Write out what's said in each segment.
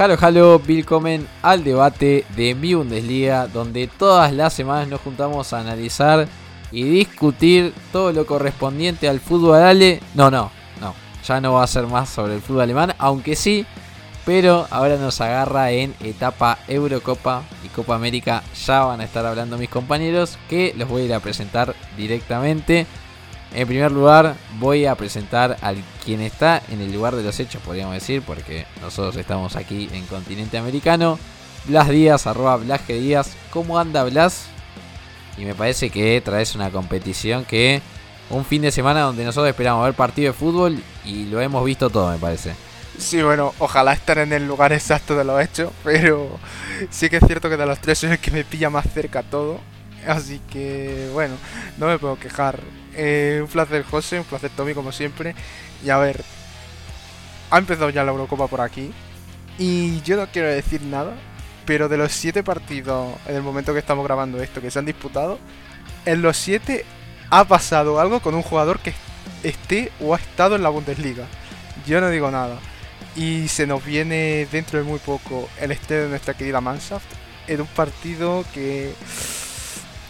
Halo, halo, willkommen al debate de mi Bundesliga, donde todas las semanas nos juntamos a analizar y discutir todo lo correspondiente al fútbol ale. No, no, no, ya no va a ser más sobre el fútbol alemán, aunque sí, pero ahora nos agarra en etapa Eurocopa y Copa América. Ya van a estar hablando mis compañeros, que los voy a ir a presentar directamente. En primer lugar, voy a presentar al quien está en el lugar de los hechos, podríamos decir, porque nosotros estamos aquí en continente americano. Blas Díaz, arroba Blas G. Díaz. ¿Cómo anda Blas? Y me parece que traes una competición que un fin de semana donde nosotros esperamos ver partido de fútbol y lo hemos visto todo, me parece. Sí, bueno, ojalá estar en el lugar exacto de los hechos, pero sí que es cierto que de los tres es el que me pilla más cerca todo. Así que, bueno, no me puedo quejar. Eh, un placer José, un placer Tommy como siempre. Y a ver, ha empezado ya la Eurocopa por aquí. Y yo no quiero decir nada, pero de los siete partidos en el momento que estamos grabando esto que se han disputado, en los siete ha pasado algo con un jugador que esté o ha estado en la Bundesliga. Yo no digo nada. Y se nos viene dentro de muy poco el este de nuestra querida Mannschaft en un partido que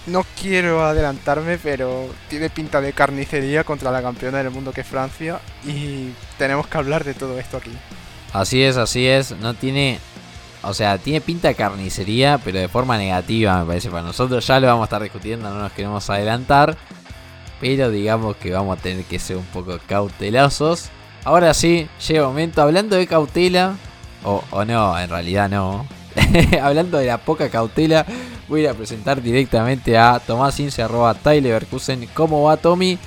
no quiero adelantarme, pero tiene pinta de carnicería contra la campeona del mundo que es Francia y tenemos que hablar de todo esto aquí. Así es, así es. No tiene, o sea, tiene pinta de carnicería, pero de forma negativa, me parece. Para nosotros ya lo vamos a estar discutiendo, no nos queremos adelantar. Pero digamos que vamos a tener que ser un poco cautelosos. Ahora sí, llega el momento, hablando de cautela, o, o no, en realidad no. hablando de la poca cautela, voy a presentar directamente a Tomás Ince, arroba Tyler ¿Cómo va Tommy?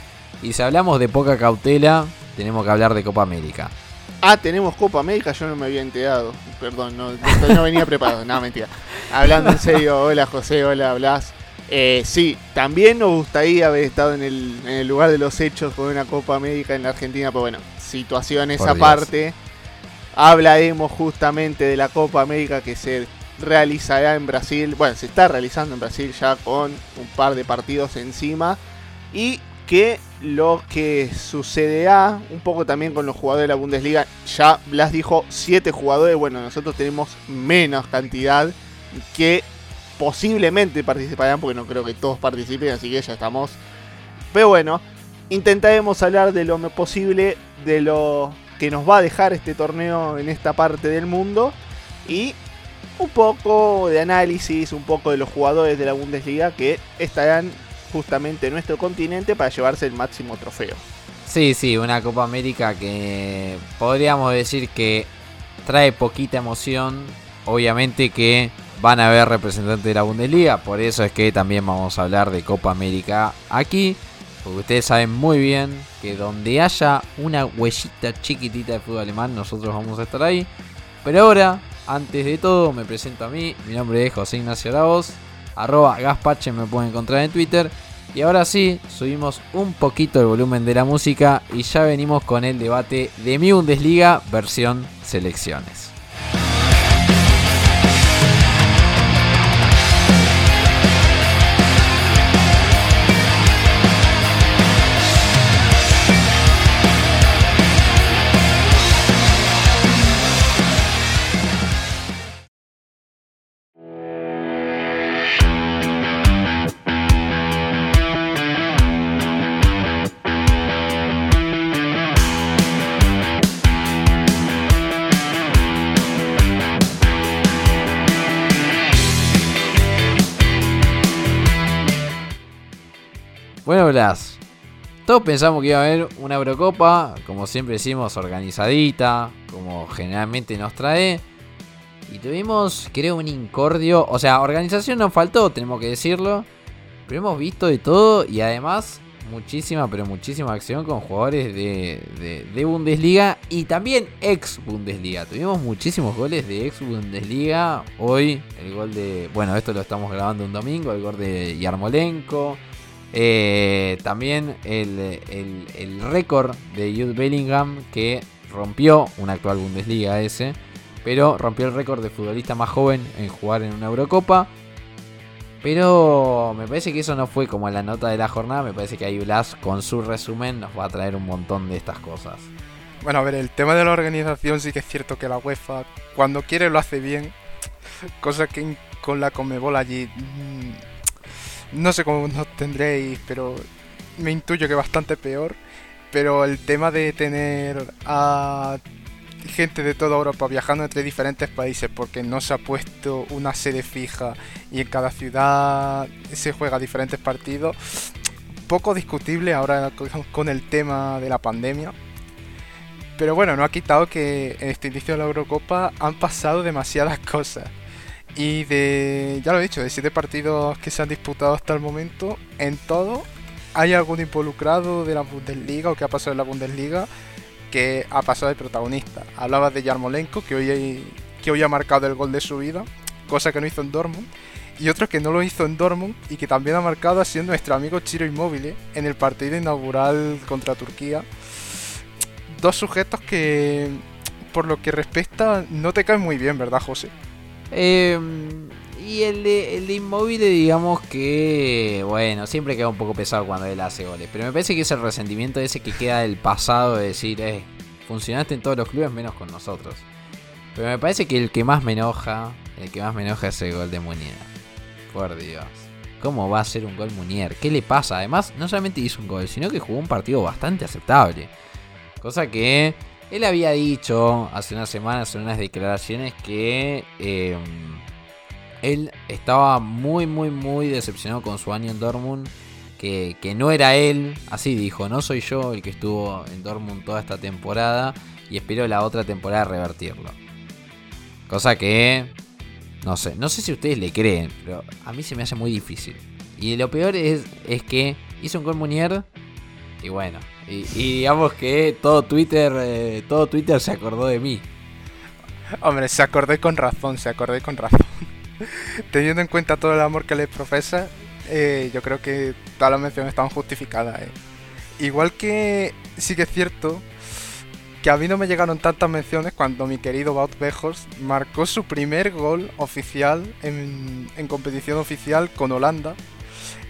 Y si hablamos de poca cautela, tenemos que hablar de Copa América. Ah, tenemos Copa América, yo no me había enterado. Perdón, no, no venía preparado. No, mentira. Hablando en serio, hola José, hola Blas. Eh, sí, también nos gustaría haber estado en el, lugar de los hechos con una Copa América en la Argentina, pero bueno, situaciones aparte. Hablaremos justamente de la Copa América que se realizará en Brasil, bueno, se está realizando en Brasil ya con un par de partidos encima y que lo que sucederá un poco también con los jugadores de la Bundesliga, ya Blas dijo 7 jugadores, bueno, nosotros tenemos menos cantidad que posiblemente participarán, porque no creo que todos participen, así que ya estamos. Pero bueno, intentaremos hablar de lo posible, de lo que nos va a dejar este torneo en esta parte del mundo y un poco de análisis, un poco de los jugadores de la Bundesliga que estarán justamente en nuestro continente para llevarse el máximo trofeo. Sí, sí, una Copa América que podríamos decir que trae poquita emoción. Obviamente que van a haber representantes de la Bundesliga, por eso es que también vamos a hablar de Copa América aquí. Porque ustedes saben muy bien que donde haya una huellita chiquitita de fútbol alemán, nosotros vamos a estar ahí. Pero ahora antes de todo, me presento a mí. Mi nombre es José Ignacio Arauz. Arroba Gaspache me pueden encontrar en Twitter. Y ahora sí, subimos un poquito el volumen de la música y ya venimos con el debate de mi Bundesliga versión selecciones. Todos pensamos que iba a haber una Eurocopa, como siempre decimos, organizadita, como generalmente nos trae. Y tuvimos, creo, un incordio. O sea, organización nos faltó, tenemos que decirlo. Pero hemos visto de todo y además muchísima, pero muchísima acción con jugadores de, de, Bundesliga y también ex Bundesliga. Tuvimos muchísimos goles de ex Bundesliga. Hoy el gol de, bueno, esto lo estamos grabando un domingo, el gol de Yarmolenko. Eh, también el, el récord de Jude Bellingham que rompió un actual Bundesliga ese, pero rompió el récord de futbolista más joven en jugar en una Eurocopa. Pero me parece que eso no fue como la nota de la jornada. Me parece que ahí Blas, con su resumen, nos va a traer un montón de estas cosas. Bueno, a ver, el tema de la organización sí que es cierto que la UEFA, cuando quiere, lo hace bien. Cosa que con la Comebol allí. No sé cómo nos tendréis, pero me intuyo que bastante peor. Pero el tema de tener a gente de toda Europa viajando entre diferentes países porque no se ha puesto una sede fija y en cada ciudad se juega diferentes partidos. Poco discutible ahora con el tema de la pandemia. Pero bueno, no ha quitado que en este inicio de la Eurocopa han pasado demasiadas cosas. Y de, ya lo he dicho, de siete partidos que se han disputado hasta el momento, en todo hay algún involucrado de la Bundesliga o que ha pasado en la Bundesliga que ha pasado de protagonista. Hablabas de Yarmolenko, que hoy, ha marcado el gol de su vida, cosa que no hizo en Dortmund. Y otro que no lo hizo en Dortmund y que también ha marcado ha sido nuestro amigo Chiro Immobile en el partido inaugural contra Turquía. Dos sujetos que, por lo que respecta, no te caen muy bien, ¿verdad, José? Eh, y el de, el de Inmóvil, digamos que, bueno, siempre queda un poco pesado cuando él hace goles. Pero me parece que es el resentimiento ese que queda del pasado de decir, eh, funcionaste en todos los clubes menos con nosotros. Pero me parece que el que más me enoja, el que más me enoja es el gol de Munier. Por Dios. ¿Cómo va a ser un gol Munier? ¿Qué le pasa? Además, no solamente hizo un gol, sino que jugó un partido bastante aceptable. Cosa que él había dicho hace unas semanas en unas declaraciones que... Eh, él estaba muy, muy, muy decepcionado con su año en Dortmund. Que, no era él, así dijo, no soy yo el que estuvo en Dortmund toda esta temporada y espero la otra temporada revertirlo. Cosa que, no sé, no sé si ustedes le creen, pero a mí se me hace muy difícil. Y lo peor es, es que hizo un gol Munier y bueno, y, digamos que todo Twitter, eh, todo Twitter se acordó de mí. Hombre, se acordó con razón, se acordó con razón. teniendo en cuenta todo el amor que le profesa, eh, yo creo que todas las menciones están justificadas. Eh. Igual que sí que es cierto que a mí no me llegaron tantas menciones cuando mi querido Wout Bejos marcó su primer gol oficial en, en competición oficial con Holanda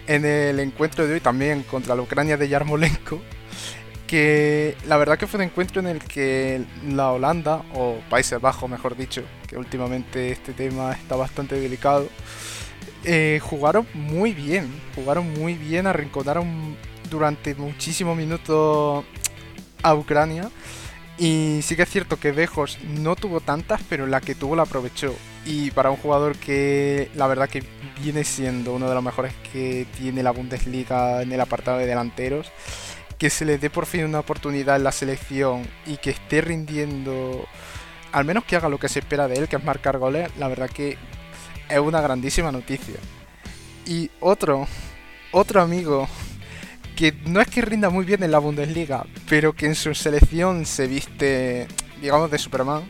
en el encuentro de hoy también contra la Ucrania de Yarmolenko que la verdad que fue un encuentro en el que la Holanda, o Países Bajos mejor dicho, que últimamente este tema está bastante delicado, eh, jugaron muy bien, jugaron muy bien, arrinconaron durante muchísimos minutos a Ucrania. Y sí que es cierto que Bejos no tuvo tantas, pero la que tuvo la aprovechó. Y para un jugador que la verdad que viene siendo uno de los mejores que tiene la Bundesliga en el apartado de delanteros, que se le dé por fin una oportunidad en la selección y que esté rindiendo, al menos que haga lo que se espera de él, que es marcar goles, la verdad que es una grandísima noticia. Y otro, otro amigo que no es que rinda muy bien en la Bundesliga, pero que en su selección se viste, digamos, de Superman,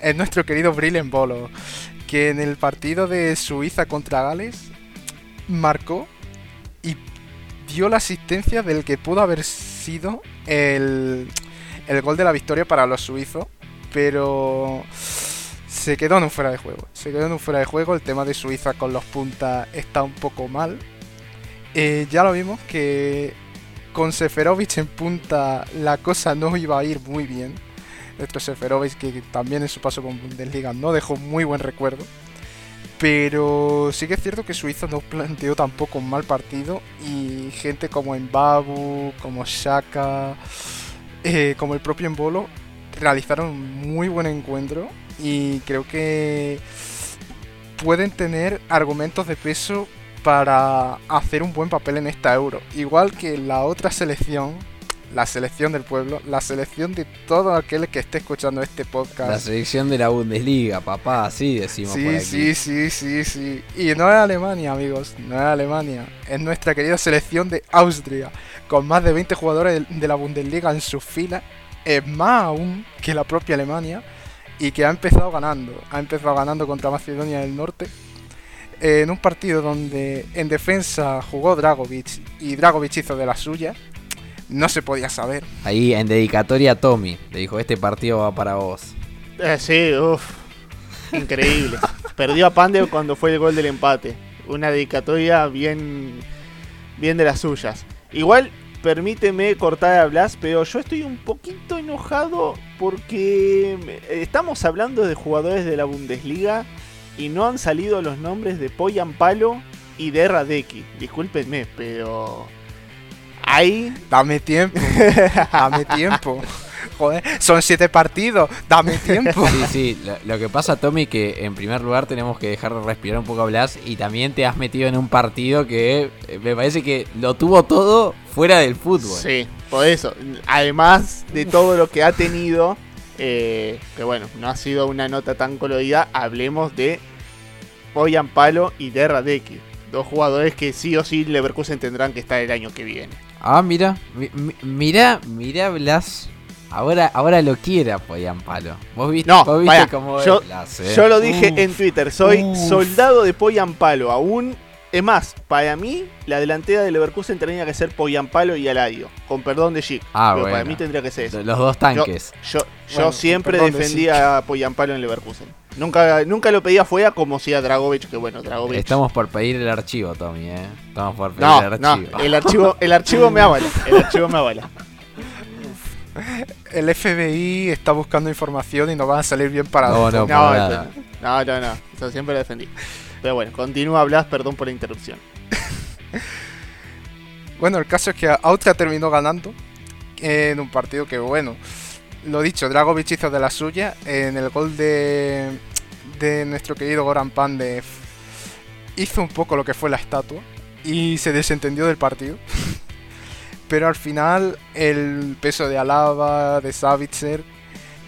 es nuestro querido Brillen Bolo, que en el partido de Suiza contra Gales marcó y dio la asistencia del que pudo haber sido el, el gol de la victoria para los suizos, pero se quedó en un fuera de juego. Se quedó en un fuera de juego. El tema de Suiza con los puntas está un poco mal. Eh, ya lo vimos que con Seferovic en punta la cosa no iba a ir muy bien. Nuestro Seferovic que también en su paso con Bundesliga no dejó muy buen recuerdo. Pero sí que es cierto que Suiza no planteó tampoco un mal partido y gente como Mbabu, como Shaka, eh, como el propio Embolo realizaron muy buen encuentro y creo que pueden tener argumentos de peso para hacer un buen papel en esta Euro. Igual que la otra selección, la selección del pueblo, la selección de todo aquel que esté escuchando este podcast. La selección de la Bundesliga, papá, así decimos sí, por aquí. Sí, sí, sí, sí. Y no es Alemania, amigos, no es Alemania. Es nuestra querida selección de Austria, con más de 20 jugadores de la Bundesliga en sus filas. Es más aún que la propia Alemania. Y que ha empezado ganando. Ha empezado ganando contra Macedonia del Norte en un partido donde en defensa jugó Dragovic y Dragovic hizo de la suya, no se podía saber. Ahí en dedicatoria a Tommy, le dijo, este partido va para vos. Eh, sí, uff, increíble. Perdió a Pande cuando fue el gol del empate. Una dedicatoria bien, bien de las suyas. Igual, permíteme cortar a Blas, pero yo estoy un poquito enojado porque estamos hablando de jugadores de la Bundesliga y no han salido los nombres de Poyan Palo y de Radeki. Discúlpenme, pero. Ahí. Dame tiempo. Dame tiempo. Joder, son siete partidos. Dame tiempo. Sí, sí. Lo, que pasa, Tommy, que en primer lugar tenemos que dejar de respirar un poco a Blas. Y también te has metido en un partido que eh, me parece que lo tuvo todo fuera del fútbol. Sí, por eso. Además de todo lo que ha tenido eh, que bueno, no ha sido una nota tan colorida. Hablemos de Boyan Palo y de Radeki. Dos jugadores que sí o sí Leverkusen tendrán que estar el año que viene. Ah, mira, mira, mira Blas. Ahora, ahora lo quiere a Poyan Palo. ¿Vos viste, no, ¿vos viste cómo yo, Blas, eh? yo lo dije en Twitter, soy soldado de Poyan Palo. Aún es más, para mí, la delantera de Leverkusen tendría que ser Poyampalo y Aladio. Con perdón de Chic. Ah, pero para mí tendría que ser eso. Los dos tanques. Yo, yo, siempre defendía a Poyampalo en Leverkusen. Nunca, nunca lo pedía fuera como si a Dragovich, que bueno, Dragovich. Estamos por pedir el archivo, Tommy, ¿eh? Estamos por pedir no, el archivo. No, el archivo, el archivo me avala. El archivo me avala. El FBI está buscando información y no va a salir bien para no, no, no, no, no, no, Eso siempre lo defendí. Pero bueno, continúa Blas, perdón por la interrupción. bueno, el caso es que Austria terminó ganando en un partido que, bueno, lo dicho, Dragovic hizo de la suya. En el gol de, de nuestro querido Goran Pandev hizo un poco lo que fue la estatua y se desentendió del partido. Pero al final el peso de Alaba, de Savitzer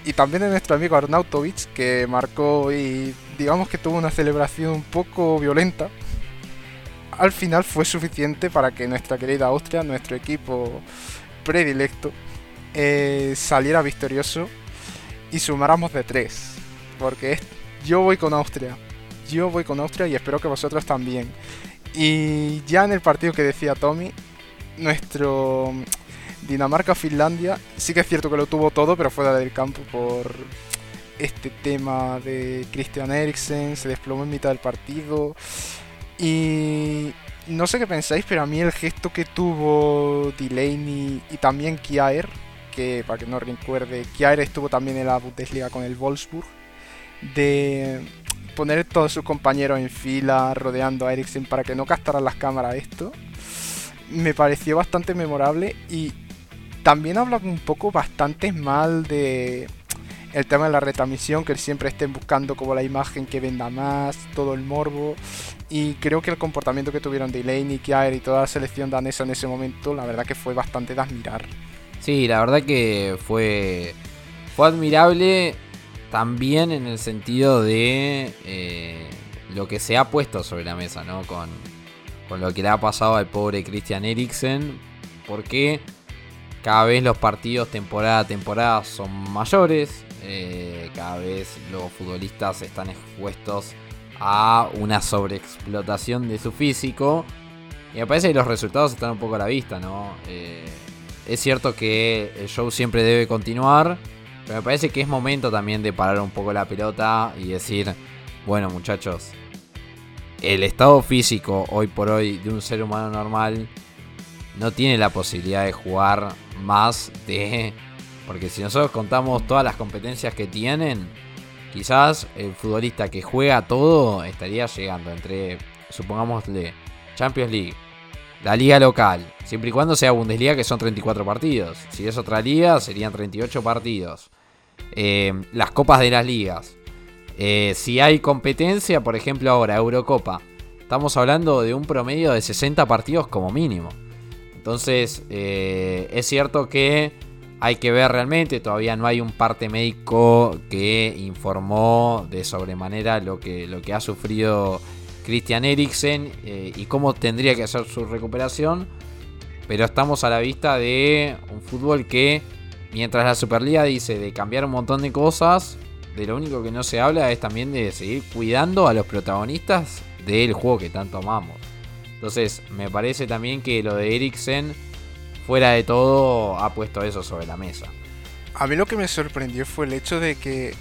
y también de nuestro amigo Arnautovic que marcó y digamos que tuvo una celebración un poco violenta, al final fue suficiente para que nuestra querida Austria, nuestro equipo predilecto, eh, saliera victorioso y sumáramos de tres. Porque yo voy con Austria, yo voy con Austria y espero que vosotros también. Y ya en el partido que decía Tommy, nuestro Dinamarca-Finlandia, sí que es cierto que lo tuvo todo, pero fuera del campo por este tema de Christian Eriksen, se desplomó en mitad del partido. Y no sé qué pensáis, pero a mí el gesto que tuvo Delaney y también Kiaer, que para que no recuerde, Kiaer estuvo también en la Bundesliga con el Wolfsburg, de poner todos sus compañeros en fila rodeando a Eriksen para que no castaran las cámaras esto, me pareció bastante memorable y también habla un poco bastante mal de el tema de la retransmisión, que siempre estén buscando como la imagen que venda más, todo el morbo. Y creo que el comportamiento que tuvieron Delaney, Kjaer y toda la selección danesa en ese momento, la verdad que fue bastante de admirar. Sí, la verdad que fue, fue admirable también en el sentido de eh, lo que se ha puesto sobre la mesa, ¿no? Con, con lo que le ha pasado al pobre Christian Eriksen. Porque cada vez los partidos temporada a temporada son mayores. Eh, cada vez los futbolistas están expuestos a una sobreexplotación de su físico. Y me parece que los resultados están un poco a la vista, ¿no? Eh, es cierto que el show siempre debe continuar. Pero me parece que es momento también de parar un poco la pelota y decir, bueno muchachos, el estado físico hoy por hoy de un ser humano normal no tiene la posibilidad de jugar más de... Porque si nosotros contamos todas las competencias que tienen, quizás el futbolista que juega todo estaría llegando entre, supongámosle, Champions League, la liga local, siempre y cuando sea Bundesliga, que son 34 partidos. Si es otra liga, serían 38 partidos. Eh, las copas de las ligas. Eh, si hay competencia, por ejemplo ahora, Eurocopa, estamos hablando de un promedio de 60 partidos como mínimo. Entonces, eh, es cierto que hay que ver realmente, todavía no hay un parte médico que informó de sobremanera lo que, lo que ha sufrido Christian Eriksen eh, y cómo tendría que hacer su recuperación. Pero estamos a la vista de un fútbol que, mientras la Superliga dice de cambiar un montón de cosas, de lo único que no se habla es también de seguir cuidando a los protagonistas del juego que tanto amamos. Entonces, me parece también que lo de Eriksen, fuera de todo, ha puesto eso sobre la mesa. A mí lo que me sorprendió fue el hecho de que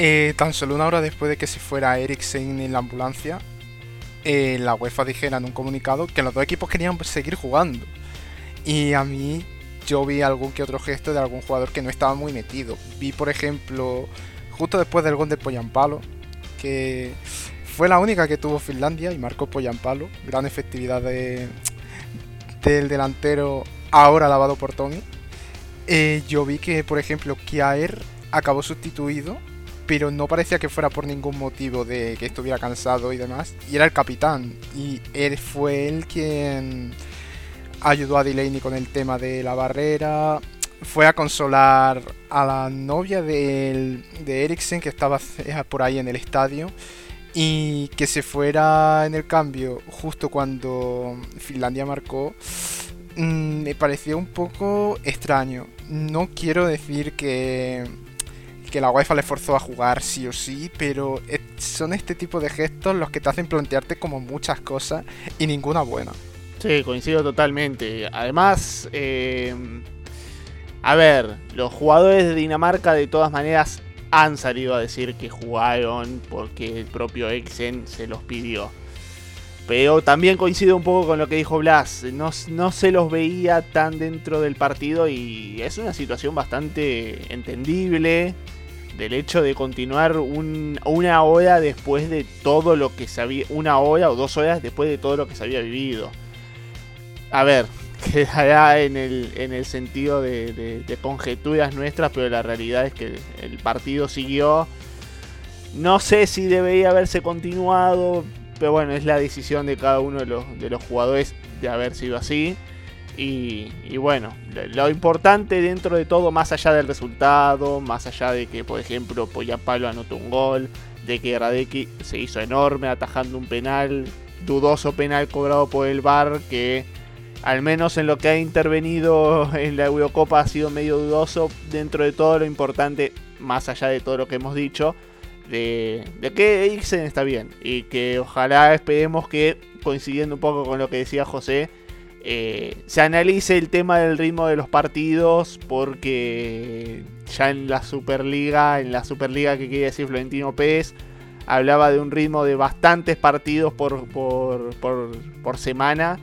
eh, tan solo una hora después de que se fuera Eriksen en la ambulancia, eh, la UEFA dijera en un comunicado que los dos equipos querían seguir jugando. Y a mí yo vi algún que otro gesto de algún jugador que no estaba muy metido. Vi, por ejemplo, justo después del gol de Poyampalo, que fue la única que tuvo Finlandia y marcó Poyampalo. Gran efectividad de, del delantero ahora lavado por Tommy. Eh, yo vi que, por ejemplo, Kiaer acabó sustituido, pero no parecía que fuera por ningún motivo de que estuviera cansado y demás. Y era el capitán, y él fue el quien ayudó a Delaney con el tema de la barrera. Fue a consolar a la novia de, de Eriksen que estaba por ahí en el estadio y que se fuera en el cambio justo cuando Finlandia marcó mm, me pareció un poco extraño. No quiero decir que, que la UEFA le forzó a jugar sí o sí, pero son este tipo de gestos los que te hacen plantearte como muchas cosas y ninguna buena. Sí, coincido totalmente. Además, eh, a ver, los jugadores de Dinamarca de todas maneras han salido a decir que jugaron porque el propio Exen se los pidió. Pero también coincido un poco con lo que dijo Blas. No, no, se los veía tan dentro del partido y es una situación bastante entendible del hecho de continuar una hora después de todo lo que se había... Una hora o dos horas después de todo lo que se había vivido. A ver, quedará en el, en el sentido de, conjeturas nuestras, pero la realidad es que el partido siguió. No sé si debería haberse continuado, pero bueno, es la decisión de cada uno de los, de los jugadores de haber sido así. Y, bueno, lo importante dentro de todo, más allá del resultado, más allá de que, por ejemplo, Poyapalo anotó un gol, de que Radeki se hizo enorme atajando un penal, dudoso penal cobrado por el VAR que al menos en lo que ha intervenido en la Eurocopa ha sido medio dudoso dentro de todo lo importante, más allá de todo lo que hemos dicho, de, que Eriksen está bien y que ojalá esperemos que, coincidiendo un poco con lo que decía José, eh, se analice el tema del ritmo de los partidos porque ya en la Superliga, en la Superliga que quiere decir Florentino Pérez, hablaba de un ritmo de bastantes partidos por, por, por semana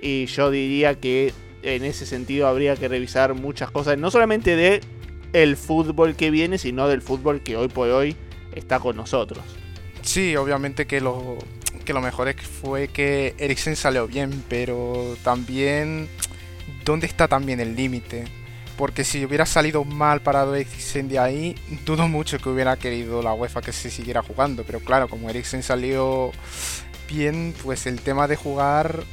y yo diría que en ese sentido habría que revisar muchas cosas, no solamente de el fútbol que viene, sino del fútbol que hoy por hoy está con nosotros. Sí, obviamente que lo, que lo mejor fue que Eriksen salió bien, pero también ¿dónde está también el límite? Porque si hubiera salido mal parado Eriksen de ahí, dudo mucho que hubiera querido la UEFA que se siguiera jugando. Pero claro, como Eriksen salió bien, pues el tema de jugar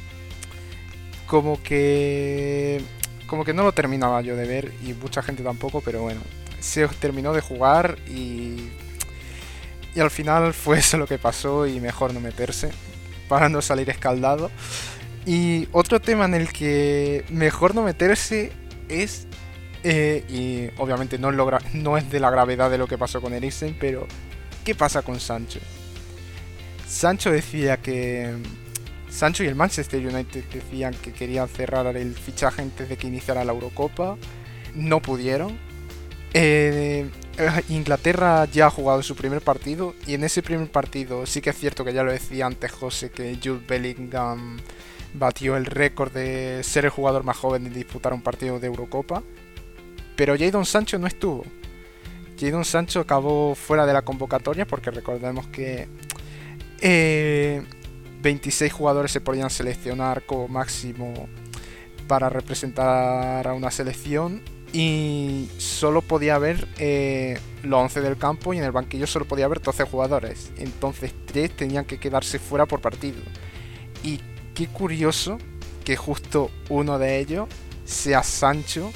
como que como que no lo terminaba yo de ver y mucha gente tampoco, pero bueno, se terminó de jugar y y al final fue eso lo que pasó y mejor no meterse para no salir escaldado. Y otro tema en el que mejor no meterse es eh, y obviamente no no es de la gravedad de lo que pasó con Eriksen, pero ¿qué pasa con Sancho? Sancho decía que Sancho y el Manchester United decían que querían cerrar el fichaje antes de que iniciara la Eurocopa. No pudieron. Eh, Inglaterra ya ha jugado su primer partido y en ese primer partido sí que es cierto que ya lo decía antes José que Jude Bellingham batió el récord de ser el jugador más joven en disputar un partido de Eurocopa. Pero Jadon Sancho no estuvo. Jadon Sancho acabó fuera de la convocatoria porque recordemos que eh, 26 jugadores se podían seleccionar como máximo para representar a una selección y solo podía haber eh, los 11 del campo y en el banquillo solo podía haber 12 jugadores. Entonces 3 tenían que quedarse fuera por partido. Y qué curioso que justo uno de ellos sea Sancho,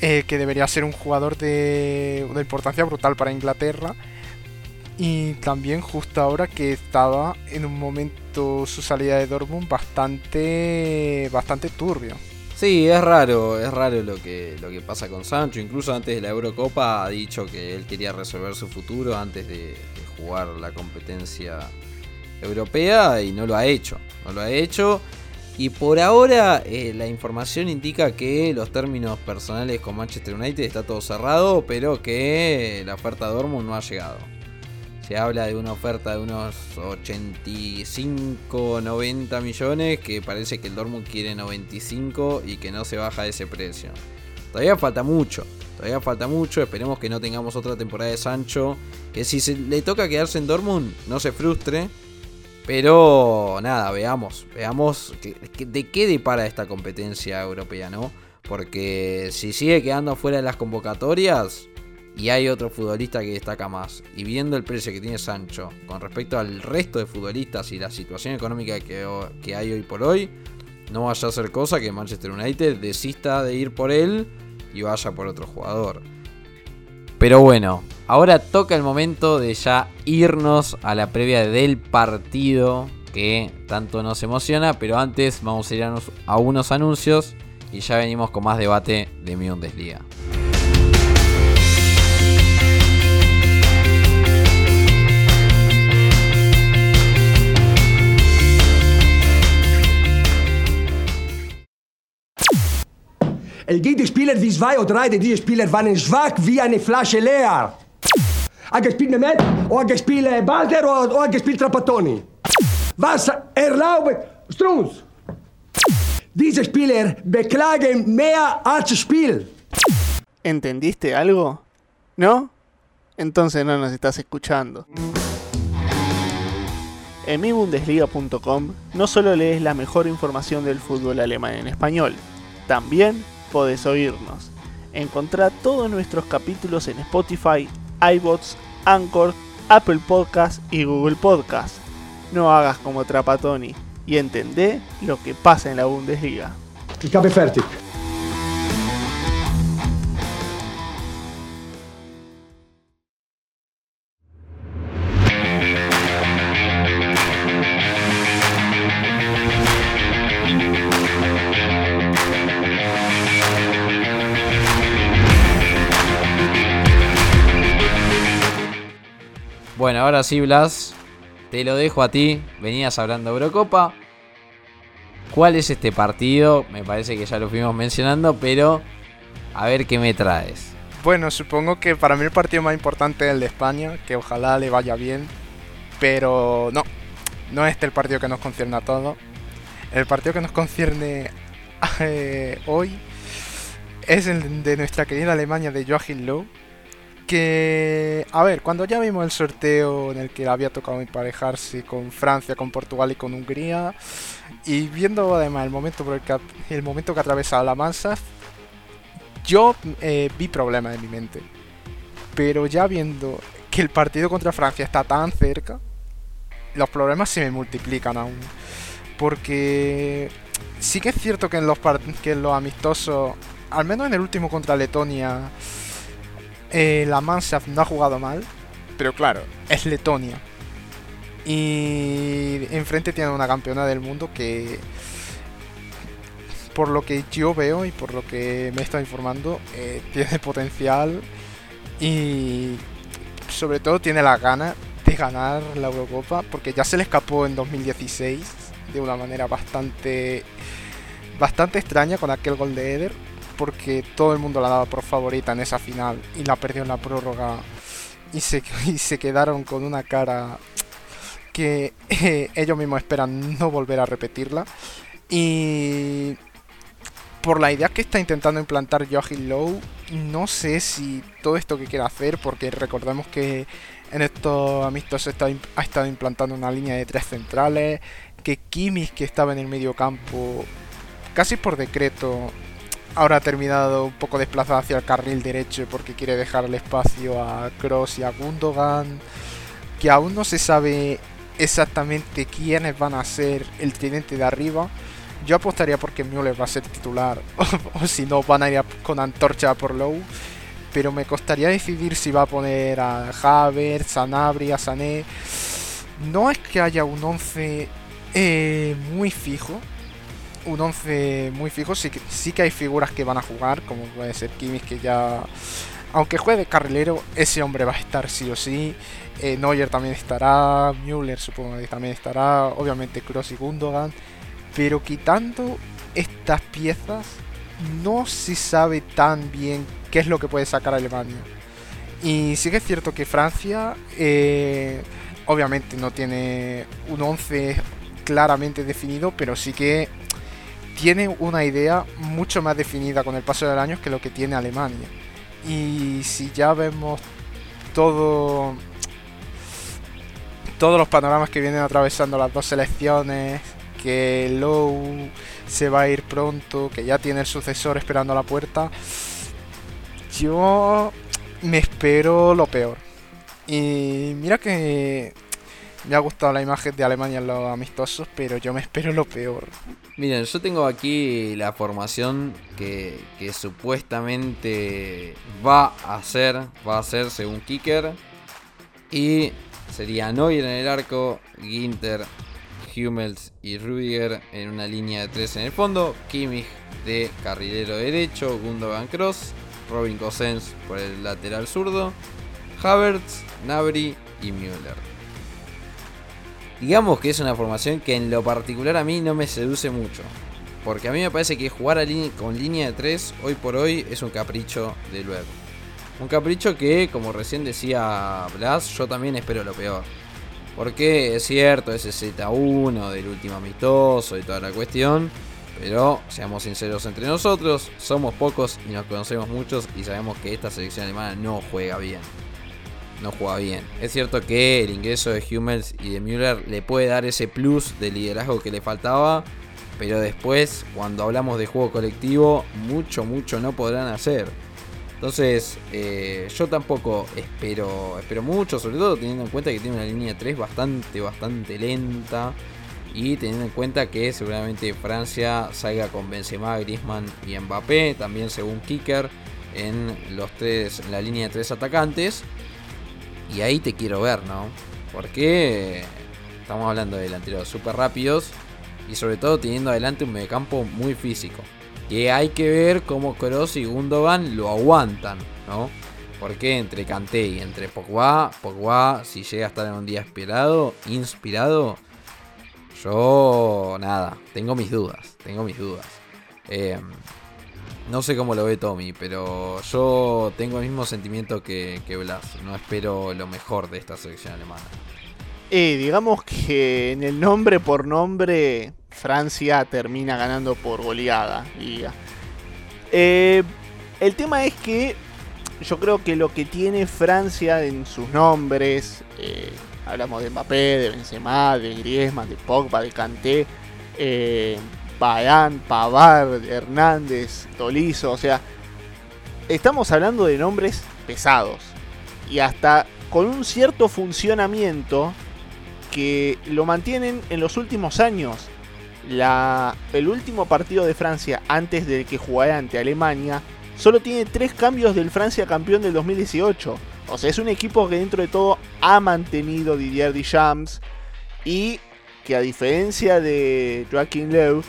eh, que debería ser un jugador de una importancia brutal para Inglaterra. Y también justo ahora que estaba en un momento su salida de Dortmund bastante, bastante turbio. Sí, es raro, es raro lo que, lo que pasa con Sancho. Incluso antes de la Eurocopa ha dicho que él quería resolver su futuro antes de, jugar la competencia europea y no lo ha hecho. No lo ha hecho. Y por ahora eh, la información indica que los términos personales con Manchester United está todo cerrado, pero que la oferta de Dortmund no ha llegado. Se habla de una oferta de unos 85, 90 millones, que parece que el Dortmund quiere 95 y que no se baja de ese precio. Todavía falta mucho, todavía falta mucho, esperemos que no tengamos otra temporada de Sancho, que si se le toca quedarse en Dortmund no se frustre pero nada, veamos, veamos de qué depara esta competencia europea, ¿no? Porque si sigue quedando fuera de las convocatorias y hay otro futbolista que destaca más, y viendo el precio que tiene Sancho con respecto al resto de futbolistas y la situación económica que, hay hoy por hoy, no vaya a ser cosa que Manchester United desista de ir por él y vaya por otro jugador. Pero bueno, ahora toca el momento de ya irnos a la previa del partido que tanto nos emociona, pero antes vamos a ir a unos anuncios y ya venimos con más debate de mi Bundesliga. El Gegenspieler wie zwei oder drei dieser Spieler waren schwach wie eine Flasche leer. Ha gespielt Mehmet, o ha gespielt Balder, o ha gespielt Trapattoni. Was erlaubt Strunz? Diese Spieler beklagen mehr als Spiel. ¿Entendiste algo? ¿No? Entonces no nos estás escuchando. En mibundesliga.com no solo lees la mejor información del fútbol alemán en español, también podés oírnos. Encontrá todos nuestros capítulos en Spotify, iBots, Anchor, Apple Podcast y Google Podcast. No hagas como Trapatoni y entendé lo que pasa en la Bundesliga. Ahora sí, te lo dejo a ti. Venías hablando de Eurocopa. ¿Cuál es este partido? Me parece que ya lo fuimos mencionando, pero a ver qué me traes. Bueno, supongo que para mí el partido más importante es el de España, que ojalá le vaya bien, pero no, no es este el partido que nos concierne a todos. El partido que nos concierne eh, hoy es el de nuestra querida Alemania de Joachim Lowe que, a ver, cuando ya vimos el sorteo en el que había tocado emparejarse con Francia, con Portugal y con Hungría, y viendo además el momento, por el, que, el momento que atravesaba la Mansa, yo eh, vi problemas en mi mente. Pero ya viendo que el partido contra Francia está tan cerca, los problemas se me multiplican aún. Porque sí que es cierto que en los, que en los amistosos, al menos en el último contra Letonia, eh, la Manshaft no ha jugado mal, pero claro, es Letonia. Y enfrente tiene una campeona del mundo que, por lo que yo veo y por lo que me está informando, eh, tiene potencial y sobre todo tiene la gana de ganar la Eurocopa, porque ya se le escapó en 2016 de una manera bastante, bastante extraña con aquel gol de Eder porque todo el mundo la daba por favorita en esa final y la perdió en la prórroga y se, se quedaron con una cara que eh, ellos mismos esperan no volver a repetirla. Y por la idea que está intentando implantar Joachim Lowe, no sé si todo esto que quiere hacer, porque recordemos que en estos amistos está, ha estado implantando una línea de tres centrales, que Kimmich que estaba en el medio campo, casi por decreto, ahora ha terminado un poco desplazado hacia el carril derecho porque quiere dejar el espacio a Cross y a Gundogan. Que aún no se sabe exactamente quiénes van a ser el tridente de arriba. Yo apostaría porque Müller va a ser titular, o, si no, van a ir con antorcha por Low. Pero me costaría decidir si va a poner a Havertz, a Nabri, a Sané. No es que haya un 11 eh, muy fijo. Un 11 muy fijo. Sí sí que hay figuras que van a jugar, como puede ser Kimmich, que ya. Aunque juegue carrilero, ese hombre va a estar sí o sí. Eh, Neuer también estará. Müller supongo que también estará. Obviamente Kroos y Gundogan. Pero quitando estas piezas, no se sabe tan bien qué es lo que puede sacar Alemania. Y sí que es cierto que Francia, eh, obviamente no tiene un 11 claramente definido, pero sí que tiene una idea mucho más definida con el paso del año que lo que tiene Alemania. Y si ya vemos todo todos los panoramas que vienen atravesando las dos selecciones, que Low se va a ir pronto, que ya tiene el sucesor esperando a la puerta, yo me espero lo peor. Y mira que me ha gustado la imagen de Alemania en los amistosos, pero yo me espero lo peor. Miren, yo tengo aquí la formación que, supuestamente va a ser, va a ser según Kicker. Y sería Neuer en el arco, Ginter, Hummels y Rudiger en una línea de tres en el fondo, Kimmich de carrilero derecho, Gundogan Cross, Robin Cosens por el lateral zurdo, Havertz, Nabri y Müller. Digamos que es una formación que en lo particular a mí no me seduce mucho. Porque a mí me parece que jugar con línea de 3 hoy por hoy es un capricho de luego. Un capricho que, como recién decía Blas, yo también espero lo peor. Porque es cierto, ese Z1 del último amistoso y toda la cuestión. Pero seamos sinceros entre nosotros, somos pocos y nos conocemos muchos y sabemos que esta selección alemana no juega bien. No juega bien. Es cierto que el ingreso de Hummels y de Müller le puede dar ese plus de liderazgo que le faltaba. Pero después, cuando hablamos de juego colectivo, mucho, mucho no podrán hacer. Entonces, eh, yo tampoco espero, espero mucho, sobre todo teniendo en cuenta que tiene una línea 3 bastante, bastante lenta. Y teniendo en cuenta que seguramente Francia salga con Benzema, Griezmann y Mbappé, también según Kicker, en los tres, en la línea de tres atacantes. Y ahí te quiero ver, ¿no? Porque estamos hablando de delanteros súper rápidos y sobre todo teniendo adelante un mediocampo muy físico. Que hay que ver cómo Kroos y Gundogan lo aguantan, ¿no? Porque entre Kanté y entre Pogba, Pogba, si llega a estar en un día inspirado, inspirado, yo nada, tengo mis dudas, tengo mis dudas. Eh, no sé cómo lo ve Tommy, pero yo tengo el mismo sentimiento que, Blas. No espero lo mejor de esta selección alemana. Eh, digamos que en el nombre por nombre Francia termina ganando por goleada. Eh, el tema es que yo creo que lo que tiene Francia en sus nombres, eh, hablamos de Mbappé, de Benzema, de Griezmann, de Pogba, de Kanté, eh, Pavard, Hernández, Tolizo, o sea, estamos hablando de nombres pesados y hasta con un cierto funcionamiento que lo mantienen en los últimos años el último partido de Francia antes de que jugara ante Alemania solo tiene tres cambios del Francia campeón del 2018. O sea, es un equipo que dentro de todo ha mantenido Didier Deschamps y que a diferencia de Joaquín Löw,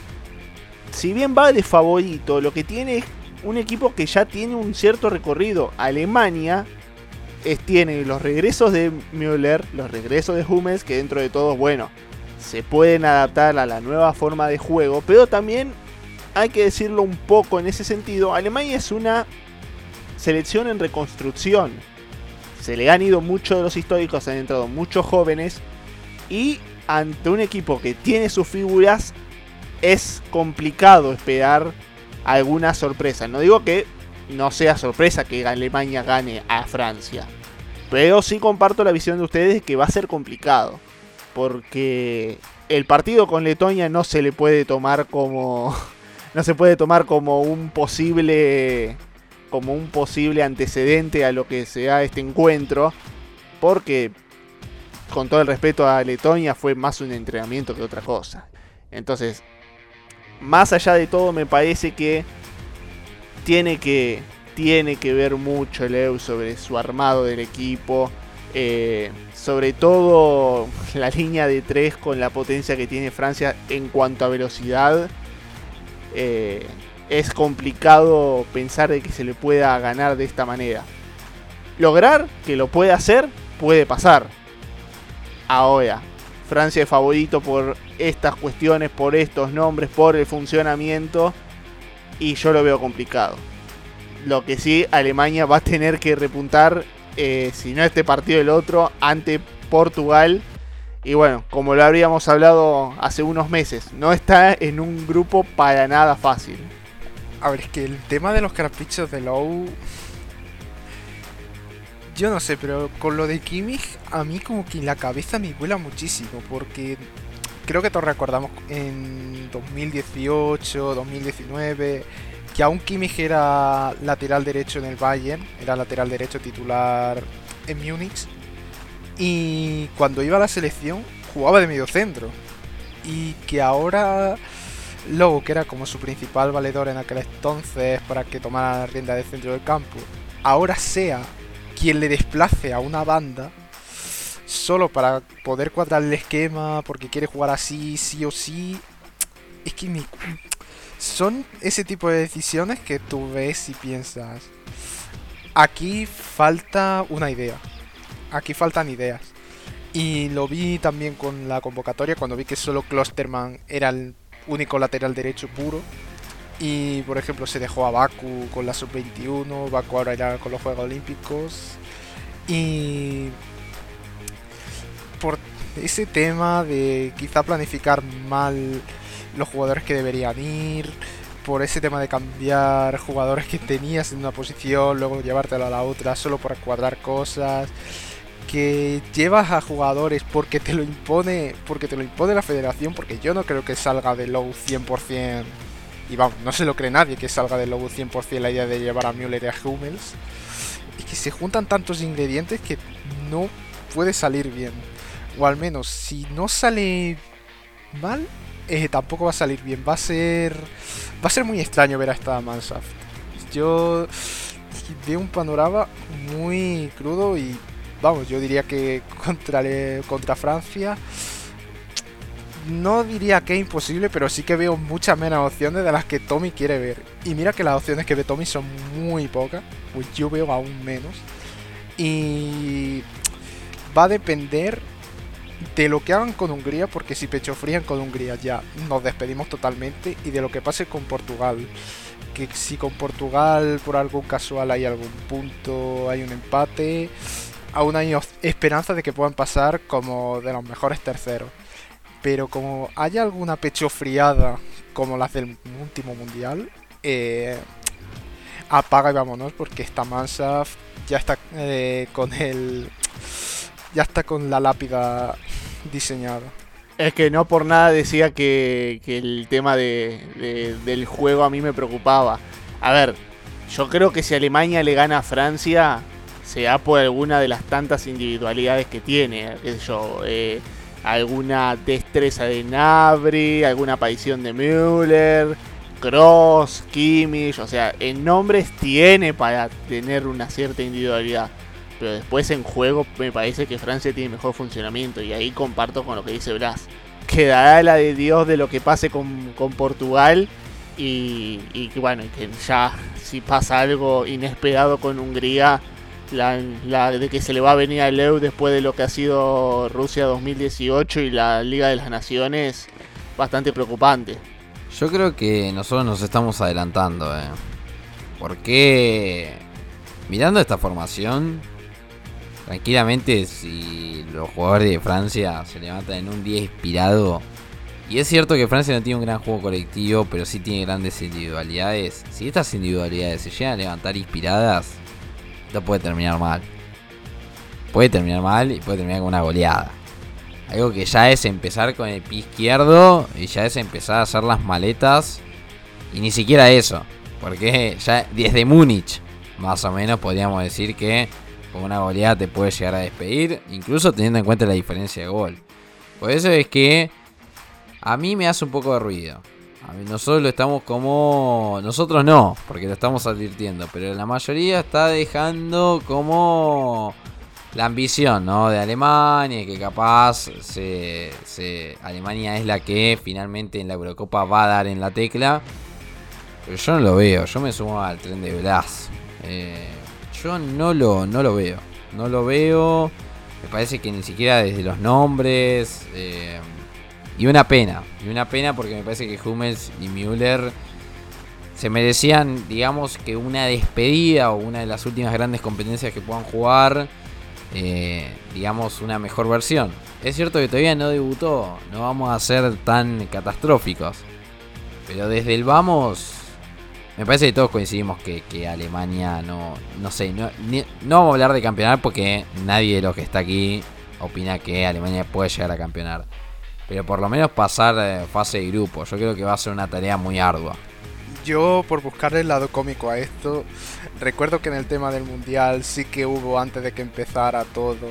si bien va de favorito, lo que tiene es un equipo que ya tiene un cierto recorrido. Alemania tiene los regresos de Müller, los regresos de Hummels, que dentro de todo, bueno, se pueden adaptar a la nueva forma de juego, pero también hay que decirlo un poco en ese sentido, Alemania es una selección en reconstrucción. Se le han ido muchos de los históricos, han entrado muchos jóvenes y ante un equipo que tiene sus figuras es complicado esperar alguna sorpresa. No digo que no sea sorpresa que Alemania gane a Francia, pero sí comparto la visión de ustedes de que va a ser complicado porque el partido con Letonia no se le puede tomar como no se puede tomar como un posible como un posible antecedente a lo que sea este encuentro porque con todo el respeto a Letonia fue más un entrenamiento que otra cosa. Entonces, más allá de todo me parece que tiene que, tiene que ver mucho Leo sobre su armado del equipo. Eh, sobre todo la línea de 3 con la potencia que tiene Francia en cuanto a velocidad. Eh, es complicado pensar de que se le pueda ganar de esta manera. Lograr que lo pueda hacer, puede pasar. Ahora, Francia es favorito por estas cuestiones, por estos nombres, por el funcionamiento. Y yo lo veo complicado. Lo que sí, Alemania va a tener que repuntar, eh, si no este partido el otro, ante Portugal. Y bueno, como lo habríamos hablado hace unos meses, no está en un grupo para nada fácil. A ver, es que el tema de los carapichos de Low. Yo no sé, pero con lo de Kimmich, a mí como que en la cabeza me vuela muchísimo. Porque creo que todos recordamos en 2018, 2019, que aún Kimmich era lateral derecho en el Bayern, era lateral derecho titular en Múnich. Y cuando iba a la selección, jugaba de medio centro. Y que ahora Lobo, que era como su principal valedor en aquel entonces para que tomara la rienda del centro del campo, ahora sea quien le desplace a una banda solo para poder cuadrar el esquema, porque quiere jugar así, sí o sí. Es que son ese tipo de decisiones que tú ves y piensas. Aquí falta una idea. Aquí faltan ideas. Y lo vi también con la convocatoria cuando vi que solo Klosterman era el único lateral derecho puro. Y por ejemplo se dejó a Baku con la sub-21, Baku ahora ya con los Juegos Olímpicos. Y por ese tema de quizá planificar mal los jugadores que deberían ir, por ese tema de cambiar jugadores que tenías en una posición, luego llevártelo a la otra solo para cuadrar cosas, que llevas a jugadores porque te lo impone, porque te lo impone la federación, porque yo no creo que salga de low 100%. Y vamos, no se lo cree nadie que salga de low 100% la idea de llevar a Müller y a Hummels. Y que se juntan tantos ingredientes que no puede salir bien. O al menos, si no sale mal, eh, tampoco va a salir bien. Va a ser. Va a ser muy extraño ver a esta Manshaft. Yo veo un panorama muy crudo y vamos, yo diría que contra, contra Francia no diría que es imposible, pero sí que veo muchas menos opciones de las que Tommy quiere ver. Y mira que las opciones que ve Tommy son muy pocas, pues yo veo aún menos. Y va a depender de lo que hagan con Hungría, porque si pecho frían con Hungría ya nos despedimos totalmente, y de lo que pase con Portugal. Que si con Portugal por algún casual hay algún punto, hay un empate, aún hay esperanza de que puedan pasar como de los mejores terceros. Pero como haya alguna pechofriada como las del último mundial, eh, apaga y vámonos porque esta Mansaf ya está eh, con el ya está con la lápida diseñada. Es que no por nada decía que, el tema de, del juego a mí me preocupaba. A ver, yo creo que si Alemania le gana a Francia, sea por alguna de las tantas individualidades que tiene. Qué yo, eh, alguna destreza de Nabri, alguna aparición de Müller, Cross, Kimmich. O sea, en nombres tiene para tener una cierta individualidad. Pero después en juego me parece que Francia tiene mejor funcionamiento y ahí comparto con lo que dice Blas. Quedará la de Dios de lo que pase con, Portugal y, y bueno, que ya si pasa algo inesperado con Hungría, la, de que se le va a venir al EU después de lo que ha sido Rusia 2018 y la Liga de las Naciones, bastante preocupante. Yo creo que nosotros nos estamos adelantando, eh. Porque mirando esta formación, tranquilamente si los jugadores de Francia se levantan en un día inspirado, y es cierto que Francia no tiene un gran juego colectivo, pero sí tiene grandes individualidades, si estas individualidades se llegan a levantar inspiradas, puede terminar mal. Puede terminar mal y puede terminar con una goleada. Algo que ya es empezar con el pie izquierdo y ya es empezar a hacer las maletas. Y ni siquiera eso. Porque ya desde Múnich, más o menos, podríamos decir que con una goleada te puede llegar a despedir, incluso teniendo en cuenta la diferencia de gol. Por eso es que a mí me hace un poco de ruido. Nosotros lo estamos como... Nosotros no, porque lo estamos advirtiendo, pero la mayoría está dejando como la ambición ¿no? de Alemania, que capaz Alemania es la que finalmente en la Eurocopa va a dar en la tecla. Pero yo no lo veo, yo me sumo al tren de Blas. Eh, yo no lo, no lo veo, no lo veo. Me parece que ni siquiera desde los nombres. eh, y una pena, y una pena porque me parece que Hummels y Müller se merecían, digamos, que una despedida o una de las últimas grandes competencias que puedan jugar, eh, digamos, una mejor versión. Es cierto que todavía no debutó, no vamos a ser tan catastróficos, pero desde el vamos, me parece que todos coincidimos que, que Alemania no, no sé, no, ni- no vamos a hablar de campeonar porque nadie de los que está aquí opina que Alemania puede llegar a campeonar. Pero por lo menos pasar eh, fase de grupo, yo creo que va a ser una tarea muy ardua. Yo, por buscarle el lado cómico a esto, recuerdo que en el tema del mundial sí que hubo antes de que empezara todo,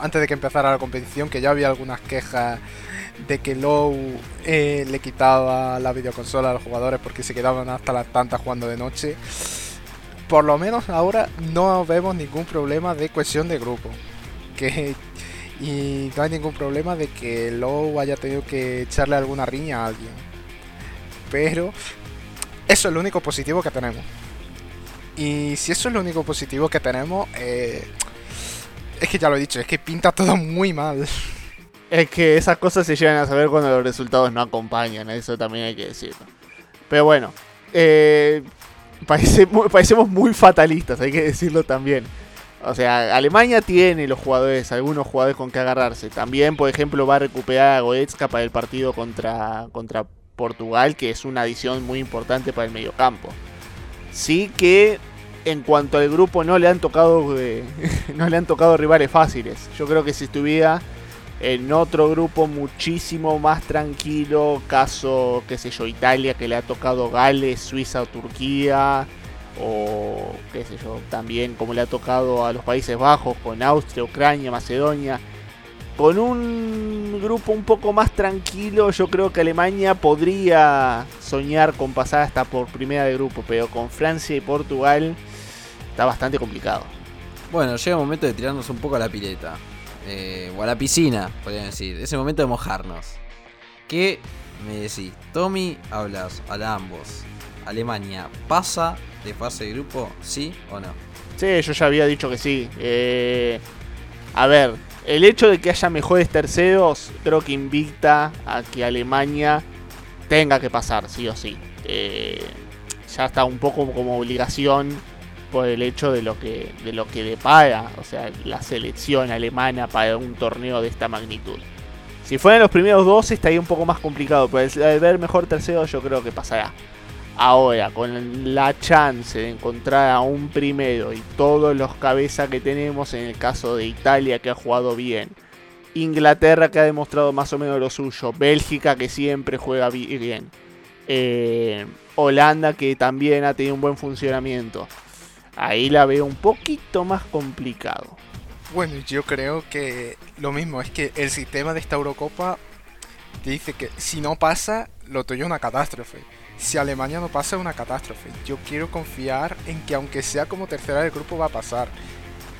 antes de que empezara la competición, que ya había algunas quejas de que Low eh, le quitaba la videoconsola a los jugadores porque se quedaban hasta las tantas jugando de noche. Por lo menos ahora no vemos ningún problema de cohesión de grupo. Que, y no hay ningún problema de que Low haya tenido que echarle alguna riña a alguien. Pero eso es lo único positivo que tenemos. Y si eso es lo único positivo que tenemos, eh, es que ya lo he dicho, es que pinta todo muy mal. Es que esas cosas se llegan a saber cuando los resultados no acompañan, eso también hay que decirlo. Pero bueno, eh, parecemos muy fatalistas, hay que decirlo también. O sea, Alemania tiene los jugadores, algunos jugadores con que agarrarse. También, por ejemplo, va a recuperar a Goetzka para el partido contra, contra Portugal, que es una adición muy importante para el mediocampo. Sí que en cuanto al grupo no le han tocado eh, no le han tocado rivales fáciles. Yo creo que si estuviera en otro grupo muchísimo más tranquilo, caso, qué sé yo, Italia que le ha tocado Gales, Suiza o Turquía, o qué sé yo, también como le ha tocado a los Países Bajos, con Austria, Ucrania, Macedonia. Con un grupo un poco más tranquilo, yo creo que Alemania podría soñar con pasar hasta por primera de grupo, pero con Francia y Portugal está bastante complicado. Bueno, llega el momento de tirarnos un poco a la pileta. eh, o a la piscina, podrían decir. Es el momento de mojarnos. ¿Qué me decís? Tommy, hablas a ambos. Alemania, ¿pasa de fase de grupo? ¿Sí o no? Sí, yo ya había dicho que sí. Eh, a ver, el hecho de que haya mejores terceros creo que invita a que Alemania tenga que pasar, sí o sí. Eh, ya está un poco como obligación por el hecho de lo que de lo que depara, o sea, la selección alemana para un torneo de esta magnitud. Si fueran los primeros dos estaría un poco más complicado, pero al ver mejor tercero yo creo que pasará. Ahora, con la chance de encontrar a un primero y todos los cabezas que tenemos en el caso de Italia que ha jugado bien, Inglaterra que ha demostrado más o menos lo suyo, Bélgica que siempre juega bi- bien, eh, Holanda que también ha tenido un buen funcionamiento, ahí la veo un poquito más complicado. Bueno, yo creo que lo mismo, es que el sistema de esta Eurocopa dice que si no pasa, lo tuyo es una catástrofe. Si Alemania no pasa, una catástrofe. Yo quiero confiar en que aunque sea como tercera del grupo va a pasar.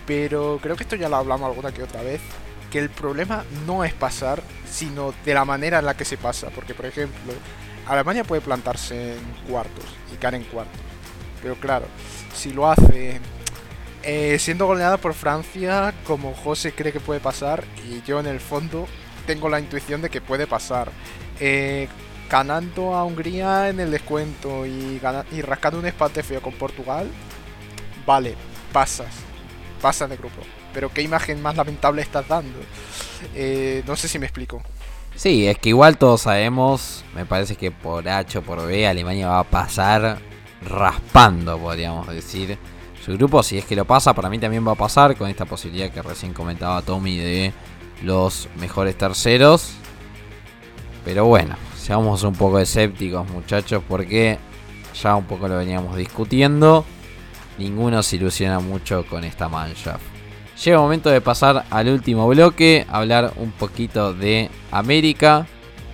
Pero creo que esto ya lo hablamos alguna que otra vez. Que el problema no es pasar, sino de la manera en la que se pasa. Porque, por ejemplo, Alemania puede plantarse en cuartos y caer en cuartos. Pero claro, si lo hace eh, siendo goleada por Francia, como José cree que puede pasar, y yo en el fondo tengo la intuición de que puede pasar. Eh, ganando a Hungría en el descuento y, rascando un empate feo con Portugal, vale, pasas, pasas de grupo. Pero qué imagen más lamentable estás dando. Eh, no sé si me explico. Sí, es que igual todos sabemos, me parece que por H o por B Alemania va a pasar raspando, podríamos decir. Su grupo, si es que lo pasa, para mí también va a pasar con esta posibilidad que recién comentaba Tommy de los mejores terceros. Pero bueno, seamos un poco escépticos muchachos porque ya un poco lo veníamos discutiendo. Ninguno se ilusiona mucho con esta mancha. Llega el momento de pasar al último bloque, hablar un poquito de América,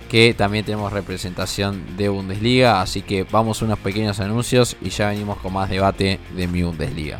que también tenemos representación de Bundesliga. Así que vamos a unos pequeños anuncios y ya venimos con más debate de mi Bundesliga.